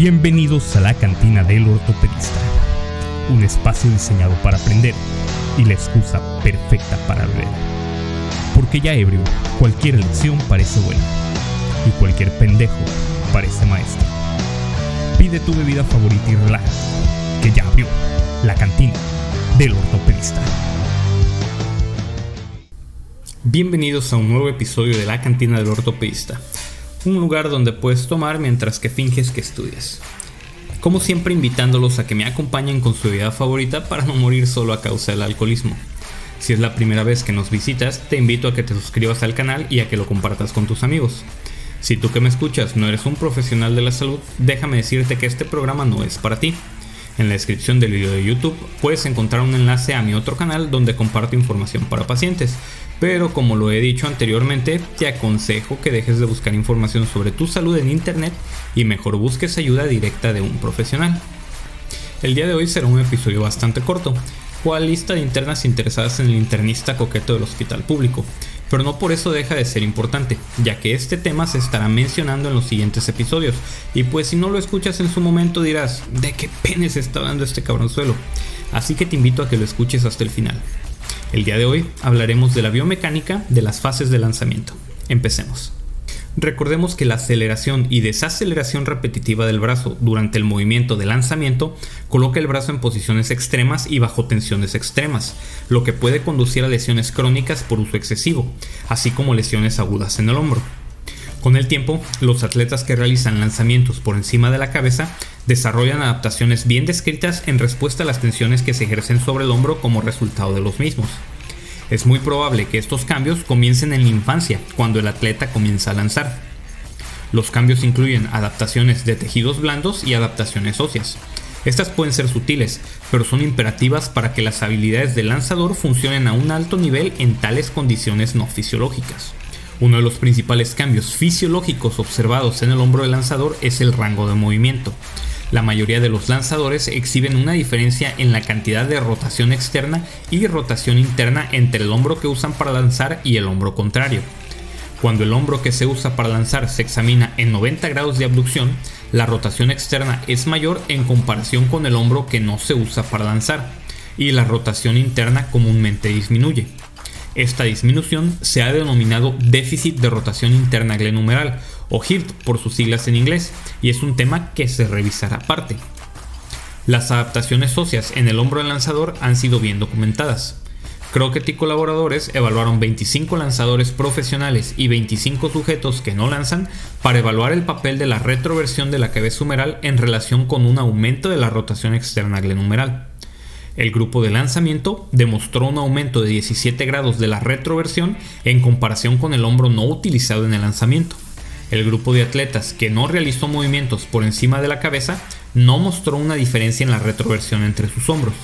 Bienvenidos a la cantina del ortopedista, un espacio diseñado para aprender y la excusa perfecta para beber. Porque ya ebrio, cualquier lección parece buena y cualquier pendejo parece maestro. Pide tu bebida favorita y relájate, que ya abrió la cantina del ortopedista. Bienvenidos a un nuevo episodio de la cantina del ortopedista un lugar donde puedes tomar mientras que finges que estudias. Como siempre invitándolos a que me acompañen con su bebida favorita para no morir solo a causa del alcoholismo. Si es la primera vez que nos visitas, te invito a que te suscribas al canal y a que lo compartas con tus amigos. Si tú que me escuchas no eres un profesional de la salud, déjame decirte que este programa no es para ti. En la descripción del video de YouTube puedes encontrar un enlace a mi otro canal donde comparto información para pacientes, pero como lo he dicho anteriormente, te aconsejo que dejes de buscar información sobre tu salud en internet y mejor busques ayuda directa de un profesional. El día de hoy será un episodio bastante corto, cual lista de internas interesadas en el internista coqueto del hospital público, pero no por eso deja de ser importante, ya que este tema se estará mencionando en los siguientes episodios, y pues si no lo escuchas en su momento dirás, ¿de qué penes está dando este cabronzuelo? Así que te invito a que lo escuches hasta el final. El día de hoy hablaremos de la biomecánica de las fases de lanzamiento. Empecemos. Recordemos que la aceleración y desaceleración repetitiva del brazo durante el movimiento de lanzamiento coloca el brazo en posiciones extremas y bajo tensiones extremas, lo que puede conducir a lesiones crónicas por uso excesivo, así como lesiones agudas en el hombro. Con el tiempo, los atletas que realizan lanzamientos por encima de la cabeza desarrollan adaptaciones bien descritas en respuesta a las tensiones que se ejercen sobre el hombro como resultado de los mismos. Es muy probable que estos cambios comiencen en la infancia, cuando el atleta comienza a lanzar. Los cambios incluyen adaptaciones de tejidos blandos y adaptaciones óseas. Estas pueden ser sutiles, pero son imperativas para que las habilidades del lanzador funcionen a un alto nivel en tales condiciones no fisiológicas. Uno de los principales cambios fisiológicos observados en el hombro del lanzador es el rango de movimiento. La mayoría de los lanzadores exhiben una diferencia en la cantidad de rotación externa y rotación interna entre el hombro que usan para lanzar y el hombro contrario. Cuando el hombro que se usa para lanzar se examina en 90 grados de abducción, la rotación externa es mayor en comparación con el hombro que no se usa para lanzar, y la rotación interna comúnmente disminuye. Esta disminución se ha denominado déficit de rotación interna glenumeral o HIRT por sus siglas en inglés y es un tema que se revisará aparte. Las adaptaciones óseas en el hombro del lanzador han sido bien documentadas. Crockett y colaboradores evaluaron 25 lanzadores profesionales y 25 sujetos que no lanzan para evaluar el papel de la retroversión de la cabeza humeral en relación con un aumento de la rotación externa glenumeral. El grupo de lanzamiento demostró un aumento de 17 grados de la retroversión en comparación con el hombro no utilizado en el lanzamiento. El grupo de atletas que no realizó movimientos por encima de la cabeza no mostró una diferencia en la retroversión entre sus hombros.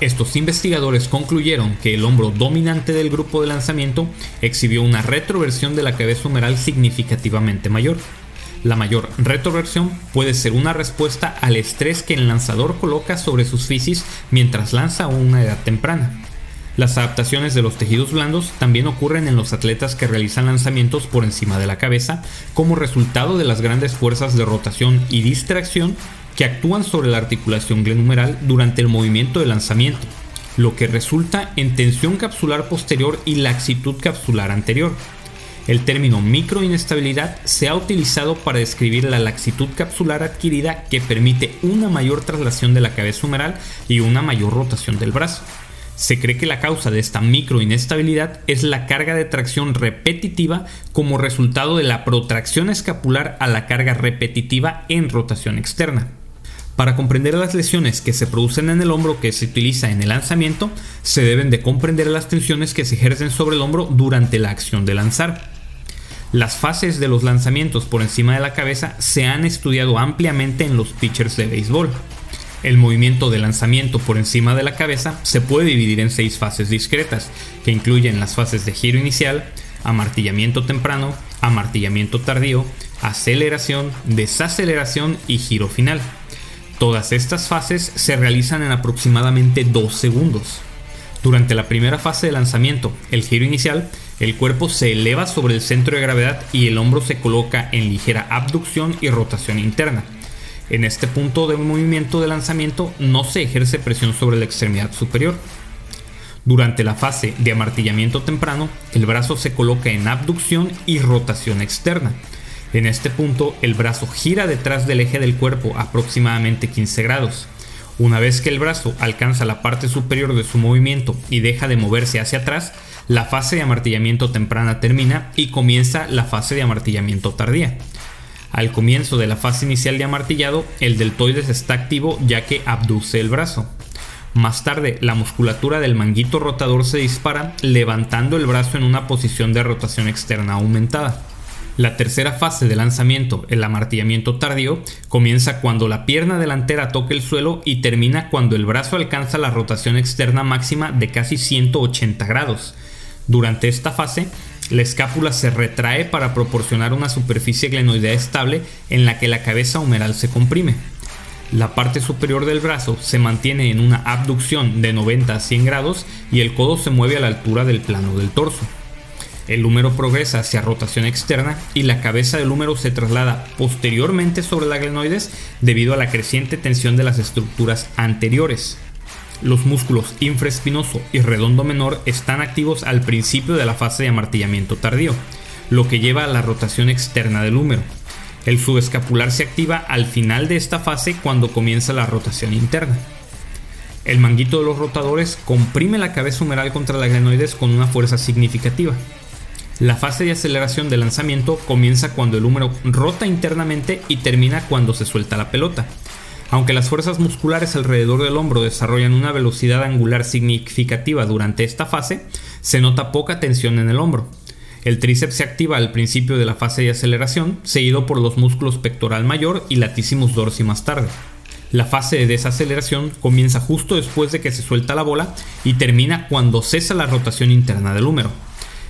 Estos investigadores concluyeron que el hombro dominante del grupo de lanzamiento exhibió una retroversión de la cabeza humeral significativamente mayor. La mayor retroversión puede ser una respuesta al estrés que el lanzador coloca sobre sus fisis mientras lanza a una edad temprana. Las adaptaciones de los tejidos blandos también ocurren en los atletas que realizan lanzamientos por encima de la cabeza como resultado de las grandes fuerzas de rotación y distracción que actúan sobre la articulación glenumeral durante el movimiento de lanzamiento, lo que resulta en tensión capsular posterior y laxitud capsular anterior. El término microinestabilidad se ha utilizado para describir la laxitud capsular adquirida que permite una mayor traslación de la cabeza humeral y una mayor rotación del brazo. Se cree que la causa de esta microinestabilidad es la carga de tracción repetitiva como resultado de la protracción escapular a la carga repetitiva en rotación externa. Para comprender las lesiones que se producen en el hombro que se utiliza en el lanzamiento, se deben de comprender las tensiones que se ejercen sobre el hombro durante la acción de lanzar. Las fases de los lanzamientos por encima de la cabeza se han estudiado ampliamente en los pitchers de béisbol. El movimiento de lanzamiento por encima de la cabeza se puede dividir en seis fases discretas, que incluyen las fases de giro inicial, amartillamiento temprano, amartillamiento tardío, aceleración, desaceleración y giro final. Todas estas fases se realizan en aproximadamente 2 segundos. Durante la primera fase de lanzamiento, el giro inicial, el cuerpo se eleva sobre el centro de gravedad y el hombro se coloca en ligera abducción y rotación interna. En este punto de movimiento de lanzamiento no se ejerce presión sobre la extremidad superior. Durante la fase de amartillamiento temprano, el brazo se coloca en abducción y rotación externa. En este punto, el brazo gira detrás del eje del cuerpo aproximadamente 15 grados. Una vez que el brazo alcanza la parte superior de su movimiento y deja de moverse hacia atrás, la fase de amartillamiento temprana termina y comienza la fase de amartillamiento tardía. Al comienzo de la fase inicial de amartillado, el deltoides está activo ya que abduce el brazo. Más tarde, la musculatura del manguito rotador se dispara, levantando el brazo en una posición de rotación externa aumentada. La tercera fase de lanzamiento, el amartillamiento tardío, comienza cuando la pierna delantera toca el suelo y termina cuando el brazo alcanza la rotación externa máxima de casi 180 grados. Durante esta fase, la escápula se retrae para proporcionar una superficie glenoidea estable en la que la cabeza humeral se comprime. La parte superior del brazo se mantiene en una abducción de 90 a 100 grados y el codo se mueve a la altura del plano del torso. El húmero progresa hacia rotación externa y la cabeza del húmero se traslada posteriormente sobre la glenoides debido a la creciente tensión de las estructuras anteriores. Los músculos infraespinoso y redondo menor están activos al principio de la fase de amartillamiento tardío, lo que lleva a la rotación externa del húmero. El subescapular se activa al final de esta fase cuando comienza la rotación interna. El manguito de los rotadores comprime la cabeza humeral contra la glenoides con una fuerza significativa. La fase de aceleración de lanzamiento comienza cuando el húmero rota internamente y termina cuando se suelta la pelota. Aunque las fuerzas musculares alrededor del hombro desarrollan una velocidad angular significativa durante esta fase, se nota poca tensión en el hombro. El tríceps se activa al principio de la fase de aceleración, seguido por los músculos pectoral mayor y latissimus dorsi más tarde. La fase de desaceleración comienza justo después de que se suelta la bola y termina cuando cesa la rotación interna del húmero.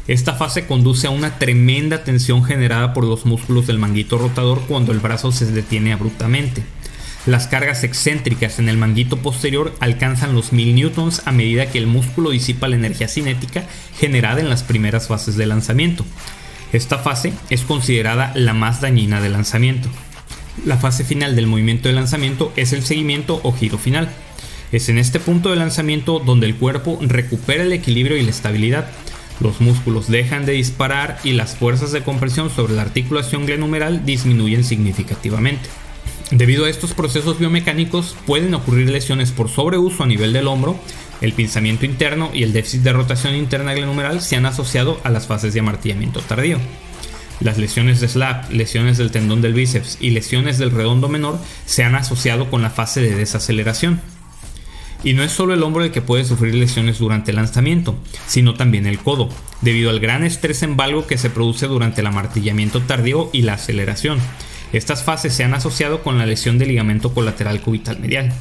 Esta fase conduce a una tremenda tensión generada por los músculos del manguito rotador cuando el brazo se detiene abruptamente. Las cargas excéntricas en el manguito posterior alcanzan los 1000 newtons a medida que el músculo disipa la energía cinética generada en las primeras fases de lanzamiento. Esta fase es considerada la más dañina del lanzamiento. La fase final del movimiento de lanzamiento es el seguimiento o giro final. Es en este punto de lanzamiento donde el cuerpo recupera el equilibrio y la estabilidad. Los músculos dejan de disparar y las fuerzas de compresión sobre la articulación glenumeral disminuyen significativamente. Debido a estos procesos biomecánicos pueden ocurrir lesiones por sobreuso a nivel del hombro, el pinzamiento interno y el déficit de rotación interna glenumeral se han asociado a las fases de amartillamiento tardío. Las lesiones de slap, lesiones del tendón del bíceps y lesiones del redondo menor se han asociado con la fase de desaceleración. Y no es solo el hombro el que puede sufrir lesiones durante el lanzamiento, sino también el codo, debido al gran estrés en valgo que se produce durante el amartillamiento tardío y la aceleración, estas fases se han asociado con la lesión del ligamento colateral cubital medial.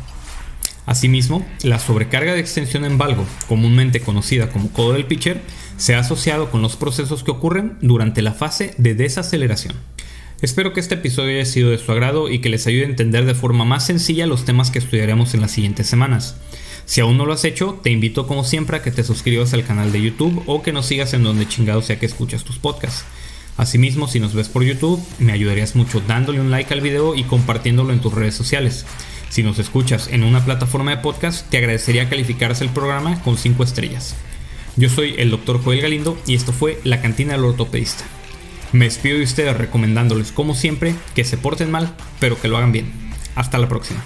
Asimismo, la sobrecarga de extensión en valgo, comúnmente conocida como codo del pitcher, se ha asociado con los procesos que ocurren durante la fase de desaceleración. Espero que este episodio haya sido de su agrado y que les ayude a entender de forma más sencilla los temas que estudiaremos en las siguientes semanas. Si aún no lo has hecho, te invito como siempre a que te suscribas al canal de YouTube o que nos sigas en donde chingado sea que escuchas tus podcasts. Asimismo, si nos ves por YouTube, me ayudarías mucho dándole un like al video y compartiéndolo en tus redes sociales. Si nos escuchas en una plataforma de podcast, te agradecería calificarse el programa con 5 estrellas. Yo soy el Dr. Joel Galindo y esto fue La Cantina del Ortopedista. Me despido de ustedes recomendándoles, como siempre, que se porten mal, pero que lo hagan bien. Hasta la próxima.